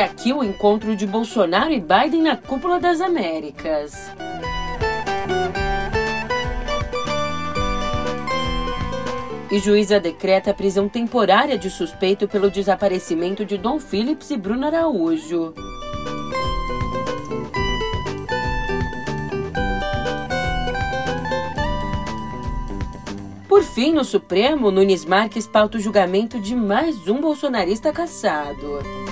aqui o encontro de Bolsonaro e Biden na Cúpula das Américas. E juíza decreta prisão temporária de suspeito pelo desaparecimento de Dom Phillips e Bruno Araújo. Por fim, no Supremo, Nunes Marques pauta o julgamento de mais um bolsonarista caçado.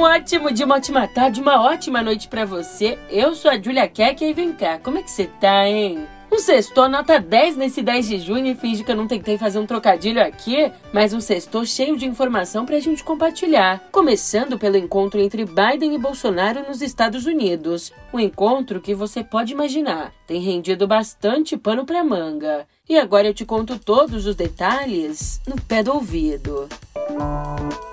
Um ótimo dia, uma ótima tarde, uma ótima noite para você. Eu sou a Julia Keck e vem cá, como é que você tá, hein? Um sextou nota 10 nesse 10 de junho e finge que eu não tentei fazer um trocadilho aqui, mas um sextou cheio de informação pra gente compartilhar. Começando pelo encontro entre Biden e Bolsonaro nos Estados Unidos. Um encontro que você pode imaginar, tem rendido bastante pano pra manga. E agora eu te conto todos os detalhes no pé do ouvido. Música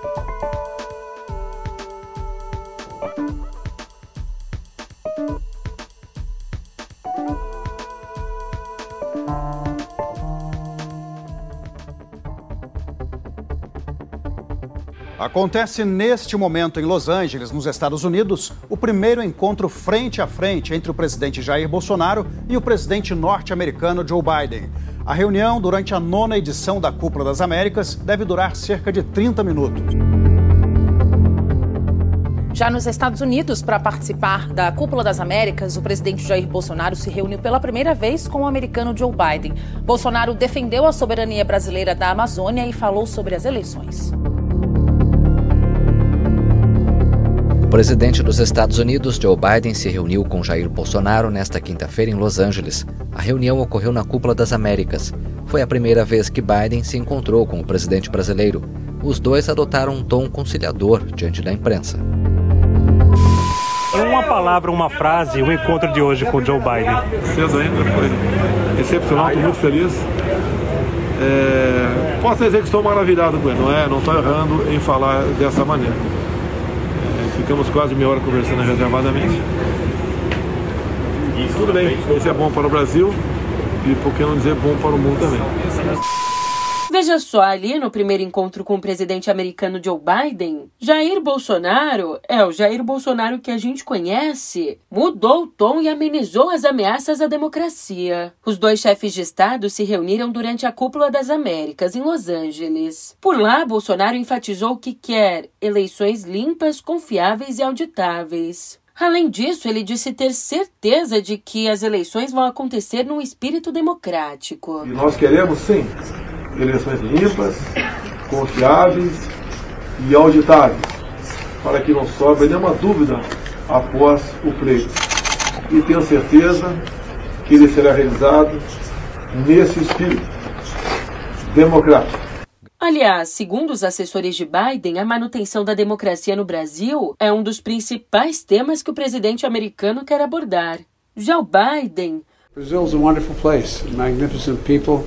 Acontece neste momento em Los Angeles, nos Estados Unidos, o primeiro encontro frente a frente entre o presidente Jair Bolsonaro e o presidente norte-americano Joe Biden. A reunião, durante a nona edição da Cúpula das Américas, deve durar cerca de 30 minutos. Já nos Estados Unidos, para participar da Cúpula das Américas, o presidente Jair Bolsonaro se reuniu pela primeira vez com o americano Joe Biden. Bolsonaro defendeu a soberania brasileira da Amazônia e falou sobre as eleições. O presidente dos Estados Unidos, Joe Biden, se reuniu com Jair Bolsonaro nesta quinta-feira em Los Angeles. A reunião ocorreu na Cúpula das Américas. Foi a primeira vez que Biden se encontrou com o presidente brasileiro. Os dois adotaram um tom conciliador diante da imprensa. Em uma palavra, uma frase, o encontro de hoje com Joe Biden. Cedo ainda, foi excepcional, estou muito feliz. É, posso dizer que estou maravilhado com ele, não é? Não estou errando em falar dessa maneira. Ficamos quase meia hora conversando reservadamente. Tudo bem, isso é bom para o Brasil e por que não dizer bom para o mundo também. Veja só, ali no primeiro encontro com o presidente americano Joe Biden, Jair Bolsonaro, é o Jair Bolsonaro que a gente conhece, mudou o tom e amenizou as ameaças à democracia. Os dois chefes de Estado se reuniram durante a Cúpula das Américas, em Los Angeles. Por lá, Bolsonaro enfatizou que quer eleições limpas, confiáveis e auditáveis. Além disso, ele disse ter certeza de que as eleições vão acontecer num espírito democrático. E nós queremos, sim, eleições limpas, confiáveis e auditáveis, para que não sobre nenhuma dúvida após o pleito. E tenho certeza que ele será realizado nesse espírito democrático. Aliás, segundo os assessores de Biden, a manutenção da democracia no Brasil é um dos principais temas que o presidente americano quer abordar. Já o Biden. Brazil is a wonderful place, magnificent people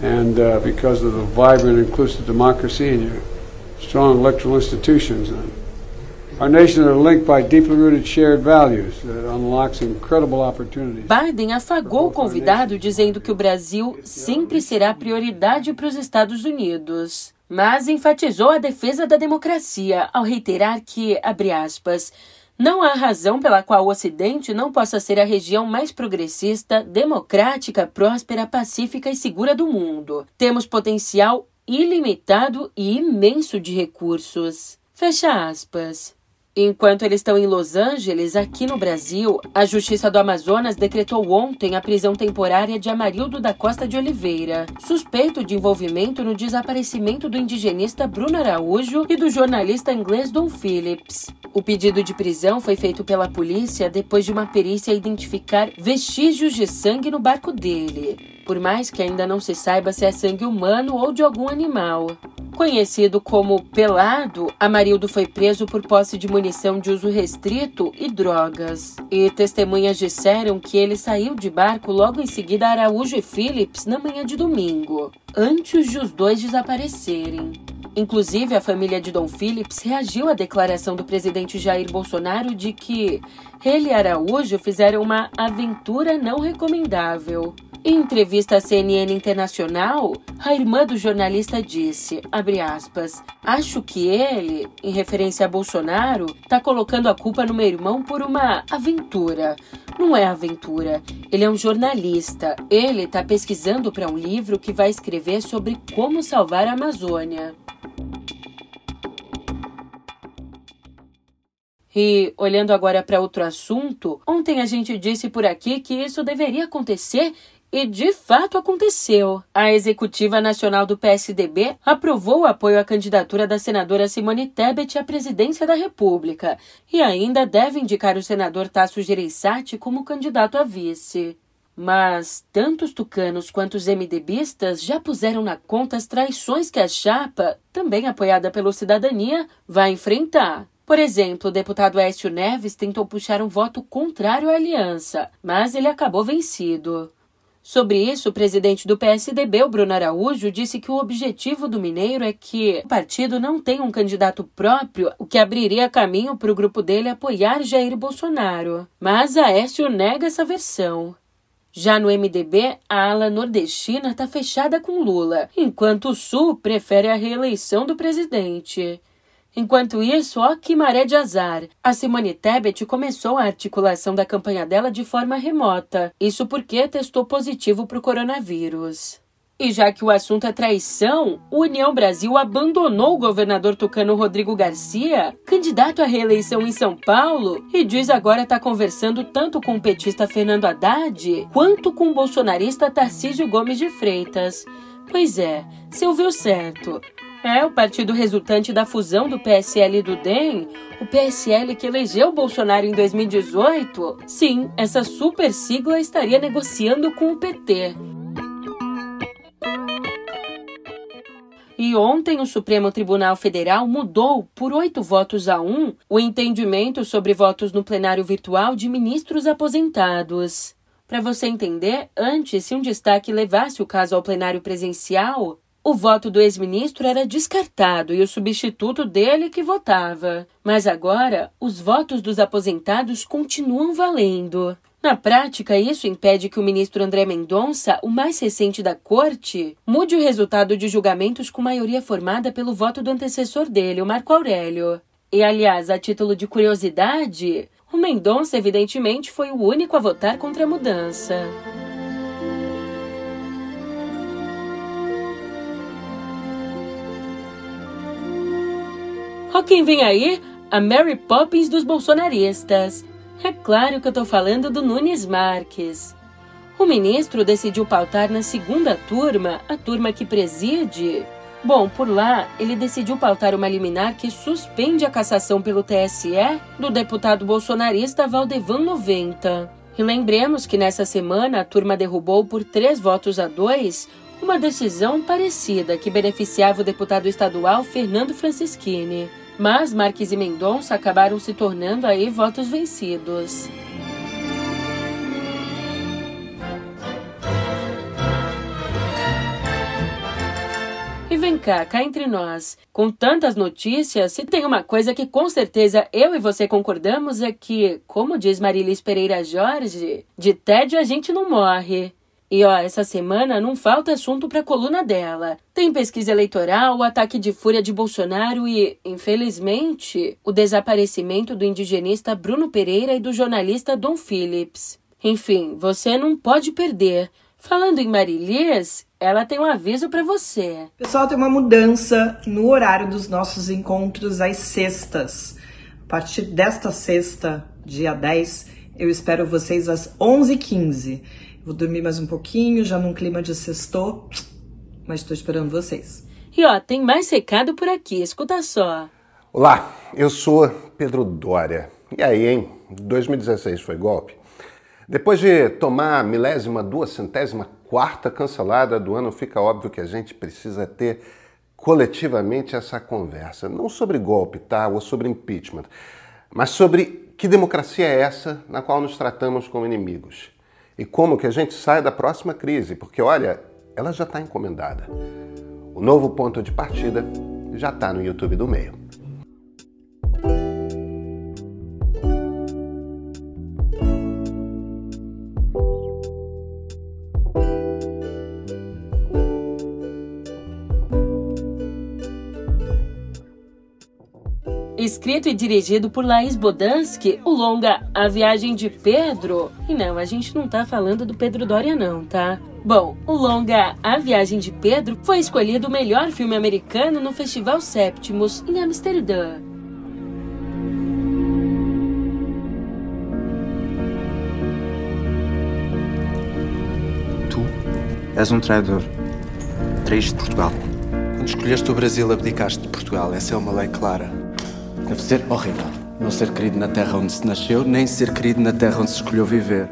and uh, because of the vibrant, inclusive democracy and your strong electoral institutions. Our Biden afagou o convidado dizendo que o Brasil sempre será prioridade para os Estados Unidos, mas enfatizou a defesa da democracia ao reiterar que, abre aspas, não há razão pela qual o Ocidente não possa ser a região mais progressista, democrática, próspera, pacífica e segura do mundo. Temos potencial ilimitado e imenso de recursos. Fecha aspas. Enquanto eles estão em Los Angeles, aqui no Brasil, a Justiça do Amazonas decretou ontem a prisão temporária de Amarildo da Costa de Oliveira, suspeito de envolvimento no desaparecimento do indigenista Bruno Araújo e do jornalista inglês Don Phillips. O pedido de prisão foi feito pela polícia depois de uma perícia identificar vestígios de sangue no barco dele por mais que ainda não se saiba se é sangue humano ou de algum animal. Conhecido como Pelado, Amarildo foi preso por posse de munição de uso restrito e drogas. E testemunhas disseram que ele saiu de barco logo em seguida a Araújo e Phillips na manhã de domingo, antes de os dois desaparecerem. Inclusive, a família de Dom Phillips reagiu à declaração do presidente Jair Bolsonaro de que ele e Araújo fizeram uma aventura não recomendável. Em entrevista à CNN Internacional, a irmã do jornalista disse, aspas, acho que ele, em referência a Bolsonaro, está colocando a culpa no meu irmão por uma aventura. Não é aventura. Ele é um jornalista. Ele está pesquisando para um livro que vai escrever sobre como salvar a Amazônia. E, olhando agora para outro assunto, ontem a gente disse por aqui que isso deveria acontecer e de fato aconteceu. A executiva nacional do PSDB aprovou o apoio à candidatura da senadora Simone Tebet à presidência da República e ainda deve indicar o senador Tasso Gereissati como candidato a vice. Mas tanto os tucanos quanto os MDBistas já puseram na conta as traições que a chapa, também apoiada pelo Cidadania, vai enfrentar. Por exemplo, o deputado Écio Neves tentou puxar um voto contrário à aliança, mas ele acabou vencido. Sobre isso, o presidente do PSDB, o Bruno Araújo, disse que o objetivo do Mineiro é que o partido não tenha um candidato próprio, o que abriria caminho para o grupo dele apoiar Jair Bolsonaro. Mas Aécio nega essa versão. Já no MDB, a ala nordestina está fechada com Lula, enquanto o Sul prefere a reeleição do presidente. Enquanto isso, ó que maré de azar. A Simone Tebet começou a articulação da campanha dela de forma remota. Isso porque testou positivo para o coronavírus. E já que o assunto é traição, o União Brasil abandonou o governador tucano Rodrigo Garcia, candidato à reeleição em São Paulo, e diz agora estar tá conversando tanto com o petista Fernando Haddad quanto com o bolsonarista Tarcísio Gomes de Freitas. Pois é, você ouviu certo. É, o partido resultante da fusão do PSL e do DEM, o PSL que elegeu Bolsonaro em 2018, sim, essa super sigla estaria negociando com o PT. E ontem o Supremo Tribunal Federal mudou, por oito votos a um, o entendimento sobre votos no plenário virtual de ministros aposentados. Para você entender, antes, se um destaque levasse o caso ao plenário presencial, o voto do ex-ministro era descartado e o substituto dele que votava. Mas agora, os votos dos aposentados continuam valendo. Na prática, isso impede que o ministro André Mendonça, o mais recente da corte, mude o resultado de julgamentos com maioria formada pelo voto do antecessor dele, o Marco Aurélio. E, aliás, a título de curiosidade, o Mendonça, evidentemente, foi o único a votar contra a mudança. Ó quem vem aí, a Mary Poppins dos bolsonaristas. É claro que eu tô falando do Nunes Marques. O ministro decidiu pautar na segunda turma, a turma que preside. Bom, por lá, ele decidiu pautar uma liminar que suspende a cassação pelo TSE do deputado bolsonarista Valdevan 90. E lembremos que nessa semana a turma derrubou por três votos a dois uma decisão parecida que beneficiava o deputado estadual Fernando Francischini. Mas Marques e Mendonça acabaram se tornando aí votos vencidos. E vem cá, cá entre nós. Com tantas notícias, se tem uma coisa que com certeza eu e você concordamos é que, como diz Marilis Pereira Jorge, de tédio a gente não morre. E ó, essa semana não falta assunto para a coluna dela. Tem pesquisa eleitoral, ataque de fúria de Bolsonaro e, infelizmente, o desaparecimento do indigenista Bruno Pereira e do jornalista Dom Phillips. Enfim, você não pode perder. Falando em Marilis, ela tem um aviso para você. Pessoal, tem uma mudança no horário dos nossos encontros às sextas. A partir desta sexta, dia 10, eu espero vocês às 11h15. Vou dormir mais um pouquinho, já num clima de sexto, mas estou esperando vocês. E ó, tem mais recado por aqui, escuta só. Olá, eu sou Pedro Dória. E aí, hein? 2016 foi golpe? Depois de tomar a milésima, duas centésima, quarta cancelada do ano, fica óbvio que a gente precisa ter coletivamente essa conversa. Não sobre golpe, tá? Ou sobre impeachment mas sobre que democracia é essa na qual nos tratamos como inimigos e como que a gente sai da próxima crise, porque olha, ela já está encomendada. O novo ponto de partida já está no YouTube do meio. Escrito e dirigido por Laís Bodansky, o longa A Viagem de Pedro. E não, a gente não tá falando do Pedro Doria, não, tá? Bom, o longa A Viagem de Pedro foi escolhido o melhor filme americano no Festival Septimus, em Amsterdã. Tu és um traidor. Traíste Portugal. Quando escolheste o Brasil, abdicaste de Portugal. Essa é uma lei clara. Deve ser horrível não ser querido na terra onde se nasceu, nem ser querido na terra onde se escolheu viver.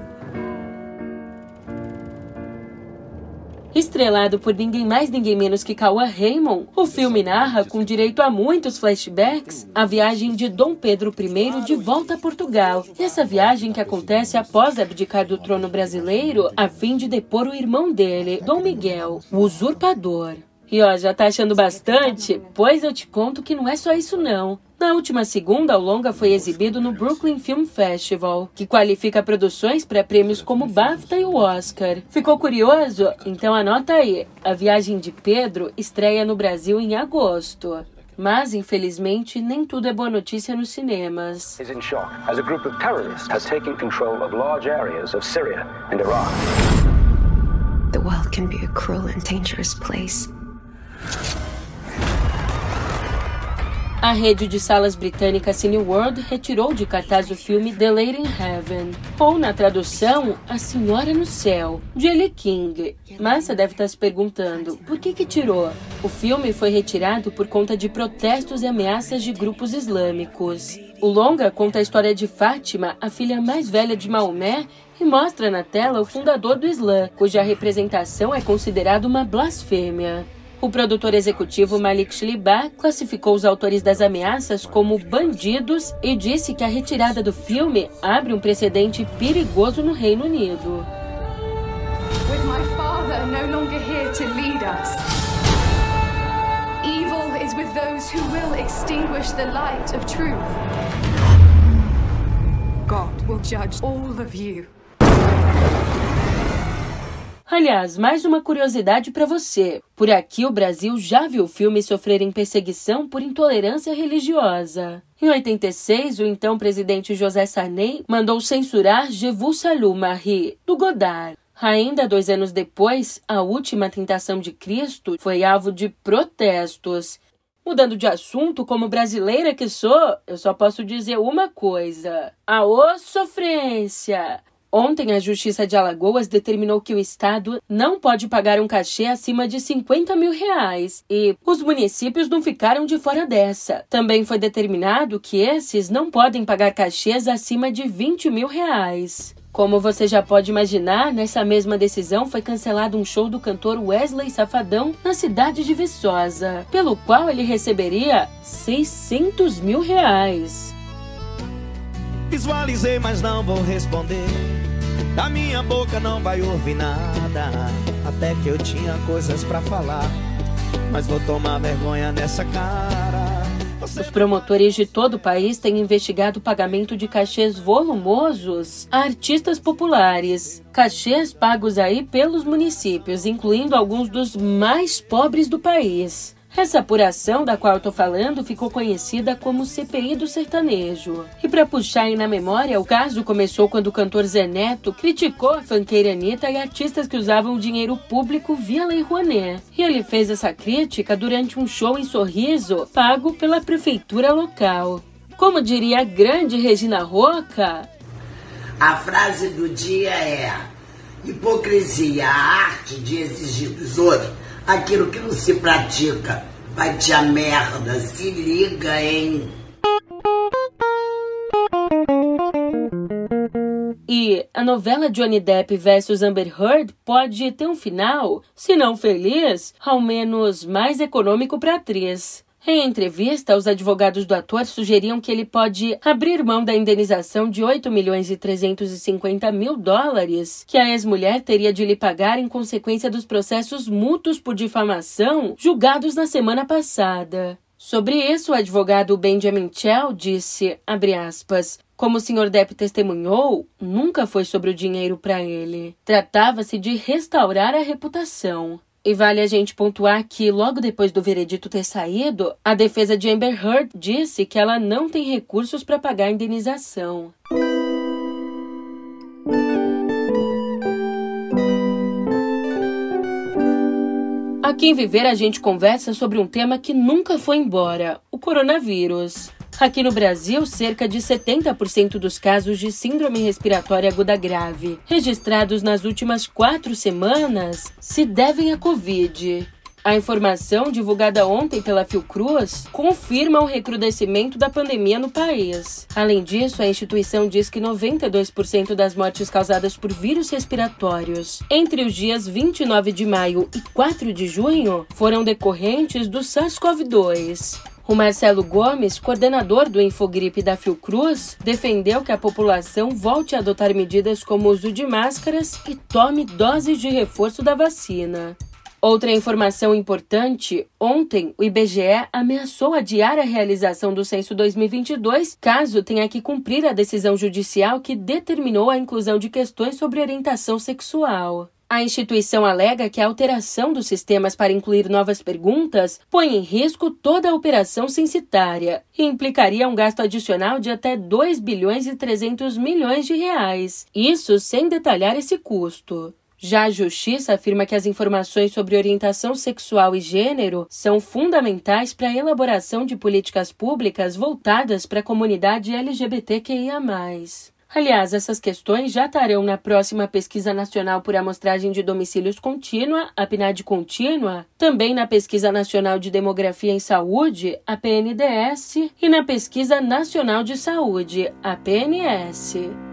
Estrelado por ninguém mais ninguém menos que Cauã Raymond, o filme narra, com direito a muitos flashbacks, a viagem de Dom Pedro I de volta a Portugal. Essa viagem que acontece após abdicar do trono brasileiro a fim de depor o irmão dele, Dom Miguel, o usurpador. E ó, já tá achando bastante? Pois eu te conto que não é só isso não. Na última segunda, o longa foi exibido no Brooklyn Film Festival, que qualifica produções para prêmios como BAFTA e o Oscar. Ficou curioso? Então anota aí. A Viagem de Pedro estreia no Brasil em agosto. Mas, infelizmente, nem tudo é boa notícia nos cinemas. In shock as a group of terrorists has taken control of large areas of Syria and Iraq. The world can be a cruel and dangerous place. A rede de salas britânica Cineworld retirou de cartaz o filme The Lady in Heaven, ou na tradução, A Senhora no Céu, de Ellie King. Mas você deve estar se perguntando, por que que tirou? O filme foi retirado por conta de protestos e ameaças de grupos islâmicos. O longa conta a história de Fátima, a filha mais velha de Maomé, e mostra na tela o fundador do Islã, cuja representação é considerada uma blasfêmia. O produtor executivo Malik Shlibah classificou os autores das ameaças como bandidos e disse que a retirada do filme abre um precedente perigoso no Reino Unido. With my father no longer here to lead us. Evil is with those who will extinguish the light of truth. God will judge all of you. Aliás, mais uma curiosidade para você. Por aqui, o Brasil já viu filmes sofrerem perseguição por intolerância religiosa. Em 86, o então presidente José Sarney mandou censurar Je vous salue Marie, do Godard. Ainda dois anos depois, A Última Tentação de Cristo foi alvo de protestos. Mudando de assunto, como brasileira que sou, eu só posso dizer uma coisa: Aô, sofrência! Ontem, a Justiça de Alagoas determinou que o Estado não pode pagar um cachê acima de 50 mil reais e os municípios não ficaram de fora dessa. Também foi determinado que esses não podem pagar cachês acima de 20 mil reais. Como você já pode imaginar, nessa mesma decisão foi cancelado um show do cantor Wesley Safadão na cidade de Viçosa, pelo qual ele receberia 600 mil reais. Visualizei, mas não vou responder. Da minha boca não vai ouvir nada. Até que eu tinha coisas para falar. Mas vou tomar vergonha nessa cara. Os promotores de todo o país têm investigado o pagamento de cachês volumosos a artistas populares. Cachês pagos aí pelos municípios, incluindo alguns dos mais pobres do país. Essa apuração da qual tô falando ficou conhecida como CPI do sertanejo. E para puxar aí na memória, o caso começou quando o cantor Zé Neto criticou a fanqueira Anitta e artistas que usavam dinheiro público via Lei Rouanet. E ele fez essa crítica durante um show em Sorriso, pago pela prefeitura local. Como diria a grande Regina Roca, a frase do dia é: hipocrisia, a arte de exigir dos outros aquilo que não se pratica. Vai te a merda, se liga, hein? E a novela Johnny Depp versus Amber Heard pode ter um final, se não feliz, ao menos mais econômico para atriz. Em entrevista, os advogados do ator sugeriam que ele pode abrir mão da indenização de 8 milhões e 350 mil dólares que a ex-mulher teria de lhe pagar em consequência dos processos mútuos por difamação julgados na semana passada. Sobre isso, o advogado Benjamin Chell disse, aspas, como o Sr. Depp testemunhou, nunca foi sobre o dinheiro para ele. Tratava-se de restaurar a reputação. E vale a gente pontuar que, logo depois do veredito ter saído, a defesa de Amber Heard disse que ela não tem recursos para pagar a indenização. Aqui em Viver a gente conversa sobre um tema que nunca foi embora: o coronavírus. Aqui no Brasil, cerca de 70% dos casos de síndrome respiratória aguda grave registrados nas últimas quatro semanas se devem à Covid. A informação divulgada ontem pela Fiocruz confirma o recrudescimento da pandemia no país. Além disso, a instituição diz que 92% das mortes causadas por vírus respiratórios entre os dias 29 de maio e 4 de junho foram decorrentes do SARS-CoV-2. O Marcelo Gomes, coordenador do Infogripe da Fiocruz, defendeu que a população volte a adotar medidas como o uso de máscaras e tome doses de reforço da vacina. Outra informação importante: ontem o IBGE ameaçou adiar a realização do censo 2022 caso tenha que cumprir a decisão judicial que determinou a inclusão de questões sobre orientação sexual. A instituição alega que a alteração dos sistemas para incluir novas perguntas põe em risco toda a operação censitária e implicaria um gasto adicional de até 2 bilhões e 300 milhões de reais. Isso sem detalhar esse custo. Já a Justiça afirma que as informações sobre orientação sexual e gênero são fundamentais para a elaboração de políticas públicas voltadas para a comunidade LGBTQIA. Aliás, essas questões já estarão na próxima Pesquisa Nacional por Amostragem de Domicílios Contínua, a PNAD Contínua, também na Pesquisa Nacional de Demografia em Saúde, a PNDS, e na Pesquisa Nacional de Saúde, a PNS.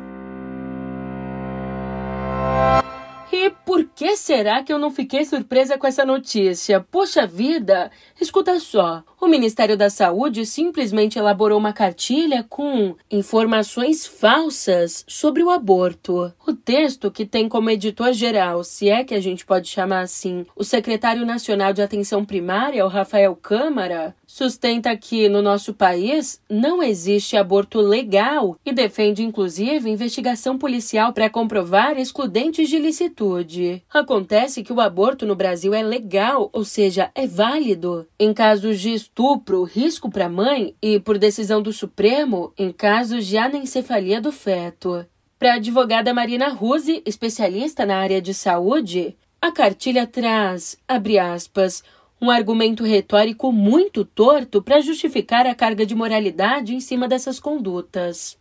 E por que será que eu não fiquei surpresa com essa notícia? Poxa vida! Escuta só. O Ministério da Saúde simplesmente elaborou uma cartilha com informações falsas sobre o aborto. O texto, que tem como editor geral, se é que a gente pode chamar assim, o secretário nacional de atenção primária, o Rafael Câmara, sustenta que no nosso país não existe aborto legal e defende inclusive investigação policial para comprovar excludentes de licitude. Acontece que o aborto no Brasil é legal, ou seja, é válido em casos de estupro, risco para a mãe e por decisão do Supremo em casos de anencefalia do feto. Para a advogada Marina Ruse, especialista na área de saúde, a cartilha traz, abre aspas, um argumento retórico muito torto para justificar a carga de moralidade em cima dessas condutas.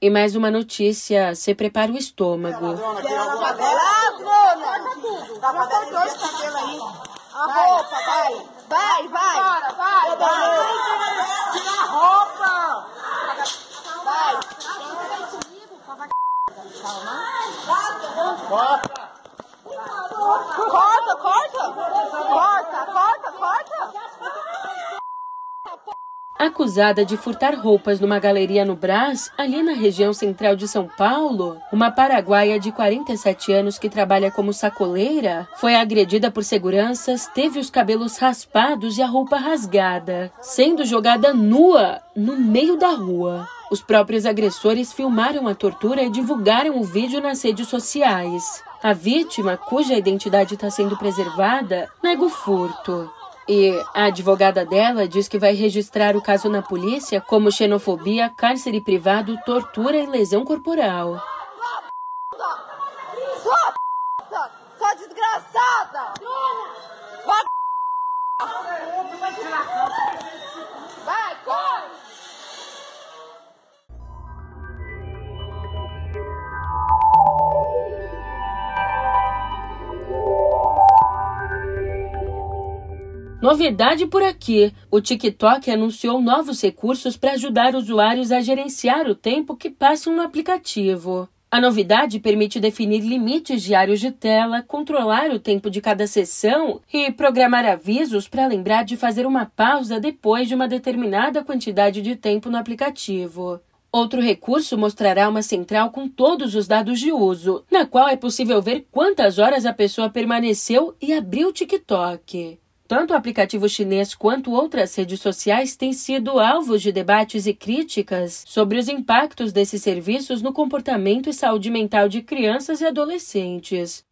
E mais uma notícia, você prepara o estômago. A roupa, vai, vai, vai. Vai, vai. Tira a roupa. Vai. Calma. Corta, corta! Corta, corta, corta! Acusada de furtar roupas numa galeria no Brás, ali na região central de São Paulo, uma paraguaia de 47 anos que trabalha como sacoleira foi agredida por seguranças, teve os cabelos raspados e a roupa rasgada, sendo jogada nua no meio da rua. Os próprios agressores filmaram a tortura e divulgaram o vídeo nas redes sociais. A vítima, cuja identidade está sendo preservada, nega o furto. E a advogada dela diz que vai registrar o caso na polícia como xenofobia, cárcere privado, tortura e lesão corporal. Sua p... Sua desgraçada! Vai, Novidade por aqui: o TikTok anunciou novos recursos para ajudar usuários a gerenciar o tempo que passam no aplicativo. A novidade permite definir limites diários de tela, controlar o tempo de cada sessão e programar avisos para lembrar de fazer uma pausa depois de uma determinada quantidade de tempo no aplicativo. Outro recurso mostrará uma central com todos os dados de uso, na qual é possível ver quantas horas a pessoa permaneceu e abriu o TikTok. Tanto o aplicativo chinês quanto outras redes sociais têm sido alvos de debates e críticas sobre os impactos desses serviços no comportamento e saúde mental de crianças e adolescentes.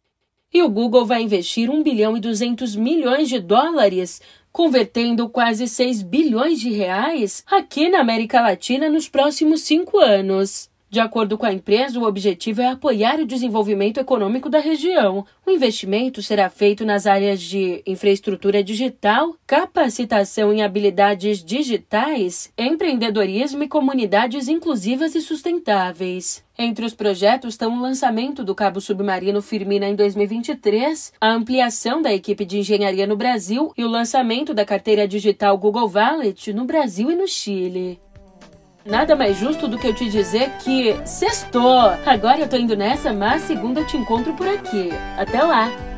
E o Google vai investir 1 bilhão e 200 milhões de dólares, convertendo quase 6 bilhões de reais, aqui na América Latina nos próximos cinco anos. De acordo com a empresa, o objetivo é apoiar o desenvolvimento econômico da região. O investimento será feito nas áreas de infraestrutura digital, capacitação em habilidades digitais, empreendedorismo e comunidades inclusivas e sustentáveis. Entre os projetos estão o lançamento do cabo submarino Firmina em 2023, a ampliação da equipe de engenharia no Brasil e o lançamento da carteira digital Google Wallet no Brasil e no Chile. Nada mais justo do que eu te dizer que sextou. Agora eu tô indo nessa, mas segunda eu te encontro por aqui. Até lá!